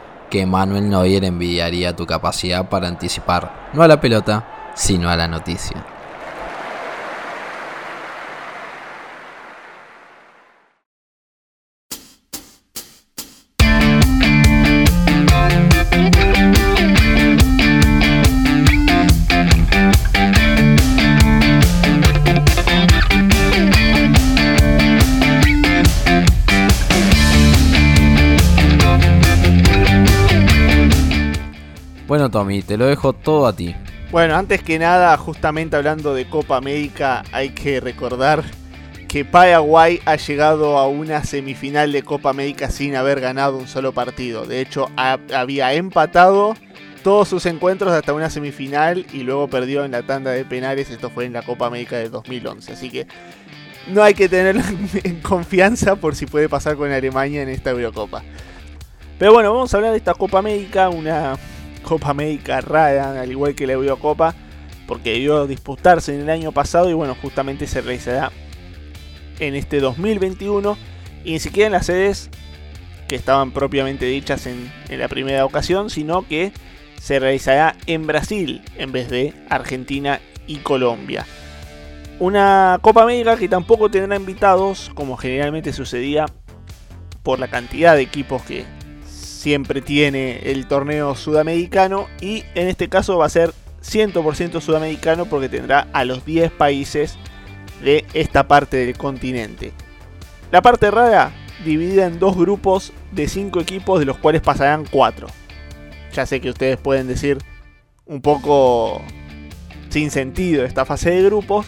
que Manuel Neuer envidiaría tu capacidad para anticipar no a la pelota, sino a la noticia. Bueno, Tommy, te lo dejo todo a ti. Bueno, antes que nada, justamente hablando de Copa América, hay que recordar que Paraguay ha llegado a una semifinal de Copa América sin haber ganado un solo partido. De hecho, ha- había empatado todos sus encuentros hasta una semifinal y luego perdió en la tanda de penales. Esto fue en la Copa América de 2011. Así que no hay que tener en confianza por si puede pasar con Alemania en esta Eurocopa. Pero bueno, vamos a hablar de esta Copa América, una Copa América rara, al igual que la Eurocopa, porque debió disputarse en el año pasado y bueno, justamente se realizará en este 2021 y ni siquiera en las sedes que estaban propiamente dichas en, en la primera ocasión, sino que se realizará en Brasil en vez de Argentina y Colombia. Una Copa América que tampoco tendrá invitados, como generalmente sucedía por la cantidad de equipos que siempre tiene el torneo sudamericano y en este caso va a ser 100% sudamericano porque tendrá a los 10 países de esta parte del continente. La parte rara dividida en dos grupos de 5 equipos de los cuales pasarán 4. Ya sé que ustedes pueden decir un poco sin sentido esta fase de grupos,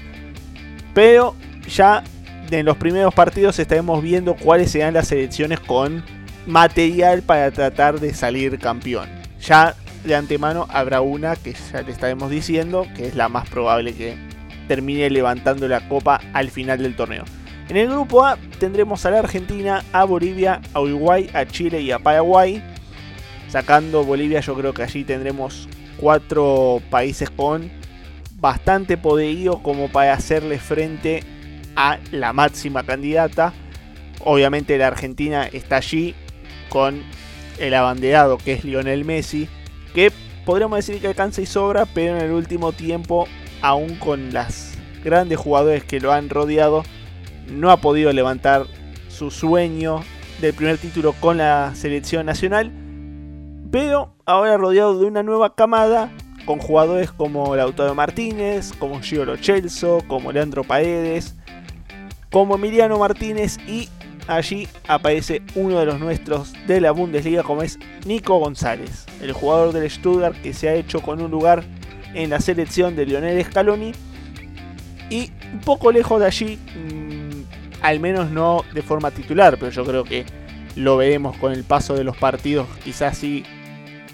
pero ya en los primeros partidos estaremos viendo cuáles serán las selecciones con material para tratar de salir campeón. Ya de antemano habrá una que ya le estaremos diciendo que es la más probable que termine levantando la copa al final del torneo. En el grupo A tendremos a la Argentina, a Bolivia, a Uruguay, a Chile y a Paraguay. Sacando Bolivia yo creo que allí tendremos cuatro países con bastante poderío como para hacerle frente a la máxima candidata. Obviamente la Argentina está allí con el abanderado que es Lionel Messi, que podríamos decir que alcanza y sobra, pero en el último tiempo, aún con las grandes jugadores que lo han rodeado, no ha podido levantar su sueño del primer título con la selección nacional, pero ahora rodeado de una nueva camada con jugadores como Lautaro Martínez, como Gio Lo Celso, como Leandro Paredes, como Emiliano Martínez y allí aparece uno de los nuestros de la Bundesliga como es Nico González, el jugador del Stuttgart que se ha hecho con un lugar en la selección de Lionel Scaloni y un poco lejos de allí, mmm, al menos no de forma titular, pero yo creo que lo veremos con el paso de los partidos, quizás sí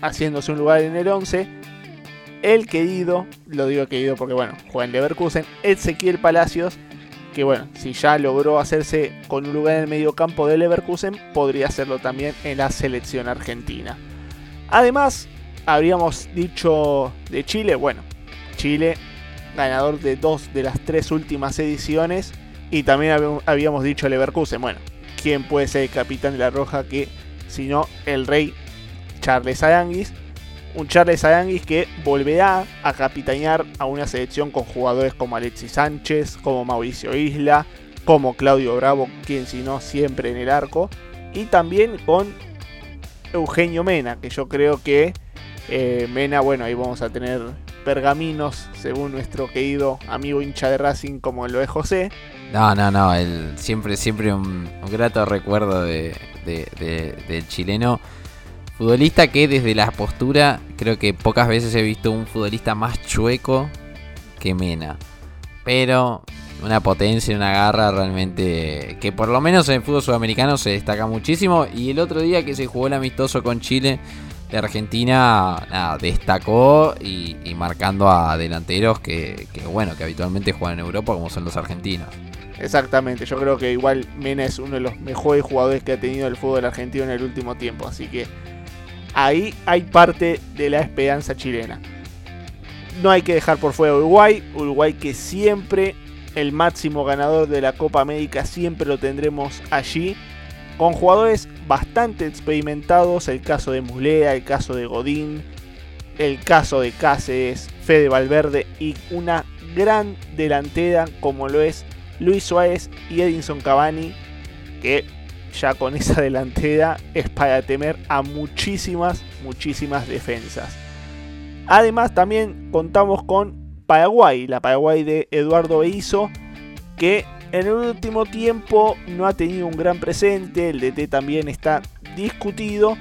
haciéndose un lugar en el 11. El querido, lo digo querido porque bueno, juega en Leverkusen, Ezequiel Palacios, que bueno, si ya logró hacerse con un lugar en el medio campo de Leverkusen, podría hacerlo también en la selección argentina. Además, habríamos dicho de Chile, bueno, Chile ganador de dos de las tres últimas ediciones y también habíamos dicho Leverkusen, bueno, ¿quién puede ser el capitán de la Roja que si no el rey Charles Aranguis? Un Charles Aranguis que volverá a capitanear a una selección con jugadores como Alexis Sánchez, como Mauricio Isla, como Claudio Bravo, quien si no siempre en el arco, y también con Eugenio Mena, que yo creo que eh, Mena, bueno, ahí vamos a tener pergaminos, según nuestro querido amigo hincha de Racing como lo es José. No, no, no, el, siempre, siempre un, grato recuerdo de- del chileno. Futbolista que desde la postura, creo que pocas veces he visto un futbolista más chueco que Mena. Pero una potencia, una garra realmente que por lo menos en el fútbol sudamericano se destaca muchísimo. Y el otro día que se jugó el amistoso con Chile de Argentina, destacó y, y marcando a delanteros que, bueno, que habitualmente juegan en Europa como son los argentinos. Exactamente, yo creo que igual Mena es uno de los mejores jugadores que ha tenido el fútbol argentino en el último tiempo, así que ahí hay parte de la esperanza chilena. No hay que dejar por fuera Uruguay, Uruguay que siempre el máximo ganador de la Copa América siempre lo tendremos allí, con jugadores bastante experimentados, el caso de Muslera, el caso de Godín, el caso de Cáceres, Fede Valverde y una gran delantera como lo es Luis Suárez y Edinson Cavani, que ya con esa delantera es para temer a muchísimas, muchísimas defensas. Además también contamos con Paraguay, la Paraguay de Eduardo Beizzo, que en el último tiempo no ha tenido un gran presente, el DT también está discutido,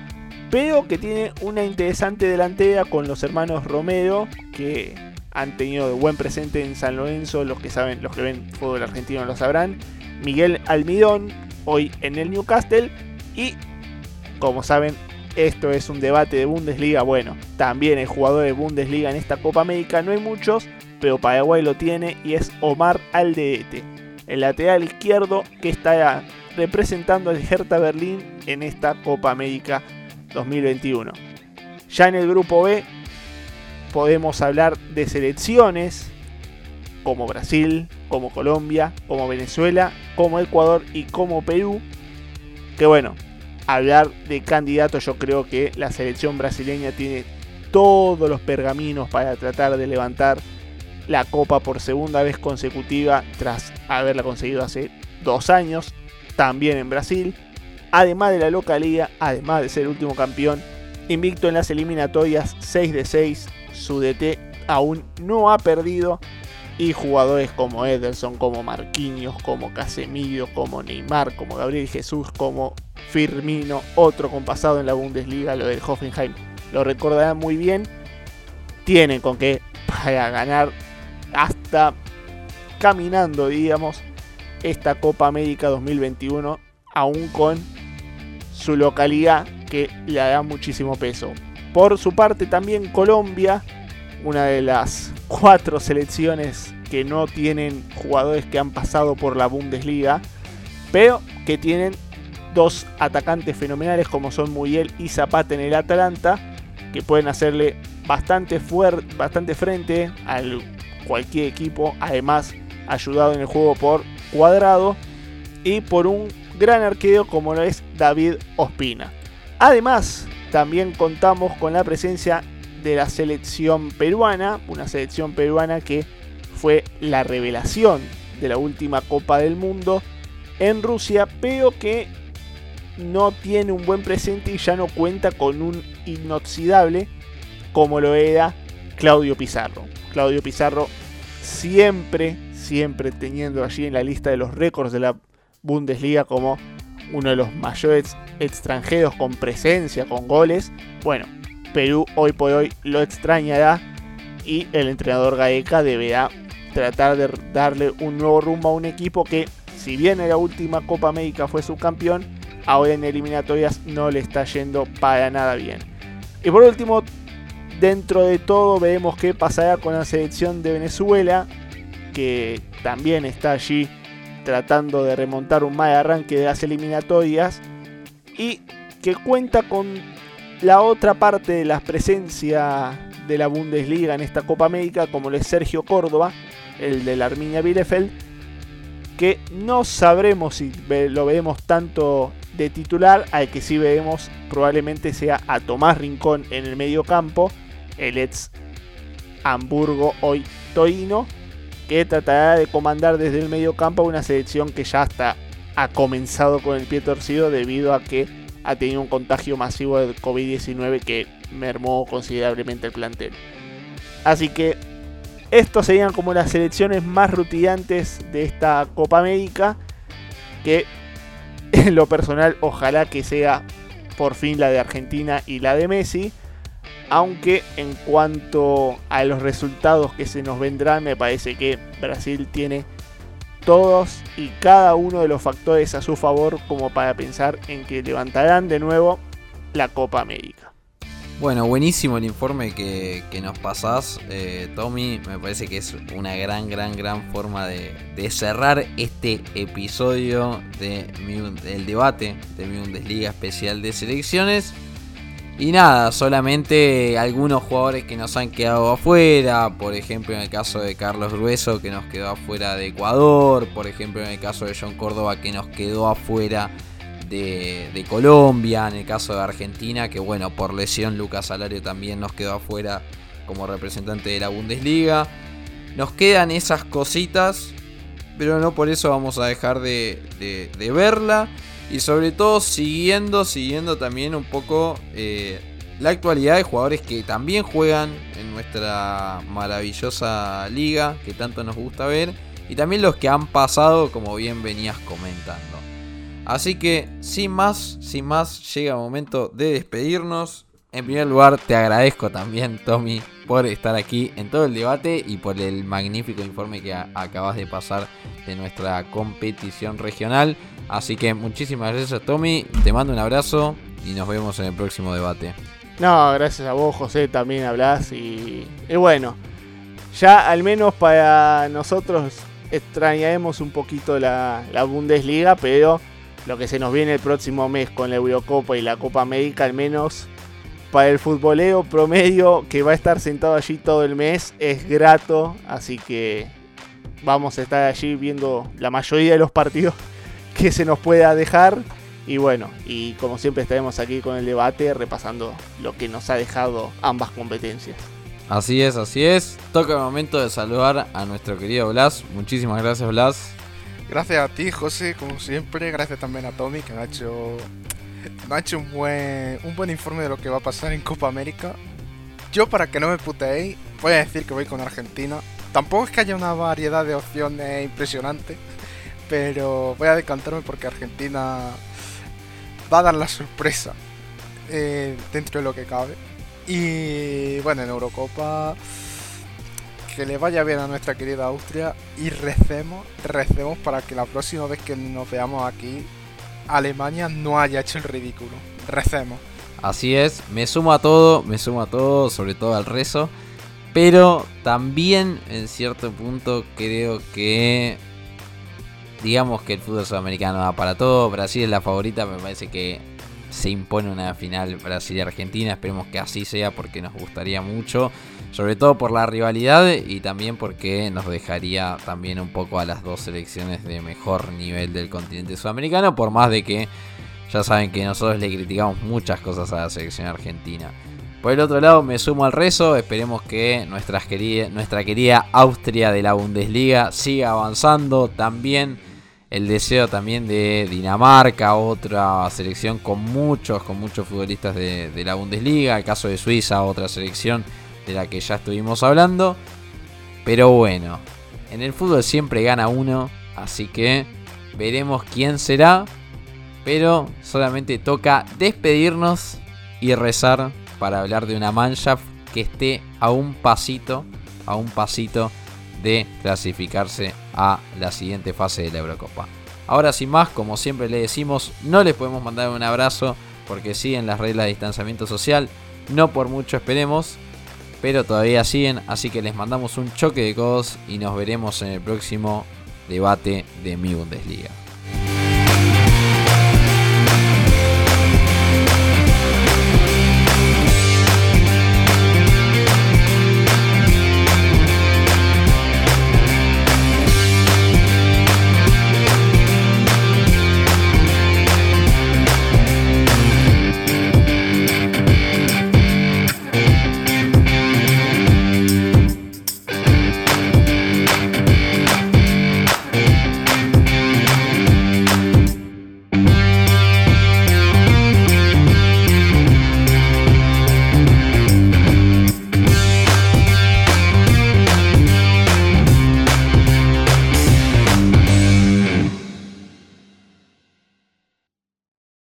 pero que tiene una interesante delantera con los hermanos Romero, que han tenido buen presente en San Lorenzo, los que saben, los que ven fútbol argentino lo sabrán. Miguel Almidón, hoy en el Newcastle. Y como saben, esto es un debate de Bundesliga. Bueno, también el jugador de Bundesliga en esta Copa América no hay muchos, pero Paraguay lo tiene y es Omar Alderete, el lateral izquierdo que está representando al Hertha Berlín en esta Copa América 2021. Ya en el grupo B podemos hablar de selecciones como Brasil, como Colombia, como Venezuela, como Ecuador y como Perú. Que bueno, hablar de candidatos yo creo que la selección brasileña tiene todos los pergaminos para tratar de levantar la copa por segunda vez consecutiva tras haberla conseguido hace dos años, también en Brasil. Además de la localía, además de ser último campeón, invicto en las eliminatorias 6 de 6, su DT aún no ha perdido y jugadores como Ederson, como Marquinhos, como Casemiro, como Neymar, como Gabriel Jesús, como Firmino, otro con pasado en la Bundesliga, lo del Hoffenheim, lo recordarán muy bien. Tienen con qué para ganar hasta caminando, digamos, esta Copa América 2021, aún con su localidad que le da muchísimo peso. Por su parte también Colombia, una de las cuatro selecciones que no tienen jugadores que han pasado por la Bundesliga, pero que tienen dos atacantes fenomenales como son Muriel y Zapata en el Atalanta, que pueden hacerle bastante, bastante frente a cualquier equipo, además ayudado en el juego por Cuadrado y por un gran arquero como lo es David Ospina. Además, también contamos con la presencia de la selección peruana, una selección peruana que fue la revelación de la última Copa del Mundo en Rusia, pero que no tiene un buen presente y ya no cuenta con un inoxidable como lo era Claudio Pizarro. Claudio Pizarro siempre, siempre teniendo allí en la lista de los récords de la Bundesliga como uno de los mayores extranjeros con presencia, con goles. Bueno, Perú hoy por hoy lo extrañará y el entrenador Gaeca deberá tratar de darle un nuevo rumbo a un equipo que, si bien en la última Copa América fue subcampeón, ahora en eliminatorias no le está yendo para nada bien. Y por último, dentro de todo veremos qué pasará con la selección de Venezuela, que también está allí tratando de remontar un mal arranque de las eliminatorias y que cuenta con la otra parte de la presencia de la Bundesliga en esta Copa América, como lo es Sergio Córdoba, el de la Arminia Bielefeld, que no sabremos si lo veremos tanto de titular, al que sí veremos probablemente sea a Tomás Rincón en el medio campo, el ex Hamburgo hoy Torino, que tratará de comandar desde el medio campo una selección que ya está ha comenzado con el pie torcido debido a que ha tenido un contagio masivo de COVID-19 que mermó considerablemente el plantel. Así que estos serían como las selecciones más rutilantes de esta Copa América. Que en lo personal ojalá que sea por fin la de Argentina y la de Messi. Aunque en cuanto a los resultados que se nos vendrán, me parece que Brasil tiene todos y cada uno de los factores a su favor como para pensar en que levantarán de nuevo la Copa América. Bueno, buenísimo el informe que, nos pasás, eh, Tommy. Me parece que es una gran, gran, gran forma de, cerrar este episodio de del debate de mi Bundesliga especial de selecciones. Y nada, solamente algunos jugadores que nos han quedado afuera, por ejemplo en el caso de Carlos Grueso que nos quedó afuera de Ecuador, por ejemplo en el caso de John Córdoba que nos quedó afuera de, Colombia, en el caso de Argentina, que bueno, por lesión Lucas Salario también nos quedó afuera como representante de la Bundesliga. Nos quedan esas cositas, pero no por eso vamos a dejar de, verla. Y sobre todo siguiendo, siguiendo también un poco eh, la actualidad de jugadores que también juegan en nuestra maravillosa liga, que tanto nos gusta ver. Y también los que han pasado, como bien venías comentando. Así que, sin más, sin más, llega el momento de despedirnos. En primer lugar, te agradezco también, Tommy, por estar aquí en todo el debate y por el magnífico informe que acabas de pasar de nuestra competición regional. Así que muchísimas gracias, Tommy. Te mando un abrazo y nos vemos en el próximo debate. No, gracias a vos, José, también hablas. Y, y bueno, ya al menos para nosotros extrañaremos un poquito la, la Bundesliga, pero lo que se nos viene el próximo mes con la Eurocopa y la Copa América, al menos para el futboleo promedio que va a estar sentado allí todo el mes, es grato. Así que vamos a estar allí viendo la mayoría de los partidos que se nos pueda dejar. Y bueno, y como siempre estaremos aquí con el debate repasando lo que nos ha dejado ambas competencias. Así es, así es. Toca el momento de saludar a nuestro querido Blas. Muchísimas gracias Blas. Gracias a ti, José, como siempre. Gracias también a Tommy, que me ha hecho, me ha hecho un, buen, un buen informe de lo que va a pasar en Copa América. Yo, para que no me puteéis, voy a decir que voy con Argentina. Tampoco es que haya una variedad de opciones impresionante, pero voy a decantarme porque Argentina va a dar la sorpresa eh, dentro de lo que cabe. Y bueno, en Eurocopa que le vaya bien a nuestra querida Austria y recemos, recemos para que la próxima vez que nos veamos aquí, Alemania no haya hecho el ridículo. Recemos. Así es, me sumo a todo, me sumo a todo, sobre todo al rezo. Pero también en cierto punto creo que digamos que el fútbol sudamericano va para todo. Brasil es la favorita, me parece que se impone una final Brasil y Argentina. Esperemos que así sea porque nos gustaría mucho sobre todo por la rivalidad y también porque nos dejaría también un poco a las dos selecciones de mejor nivel del continente sudamericano, por más de que ya saben que nosotros le criticamos muchas cosas a la selección argentina. Por el otro lado, me sumo al rezo. Esperemos que nuestra querida, nuestra querida Austria de la Bundesliga siga avanzando. También el deseo también de Dinamarca, otra selección con muchos, con muchos futbolistas de la Bundesliga. El caso de Suiza, otra selección de la que ya estuvimos hablando. Pero bueno, en el fútbol siempre gana uno, así que veremos quién será. Pero solamente toca despedirnos y rezar para hablar de una mancha que esté a un pasito, a un pasito de clasificarse a la siguiente fase de la Eurocopa. Ahora sin más, como siempre le decimos, no les podemos mandar un abrazo porque siguen las reglas de distanciamiento social, no por mucho esperemos, pero todavía siguen, así que les mandamos un choque de codos y nos veremos en el próximo debate de mi Bundesliga.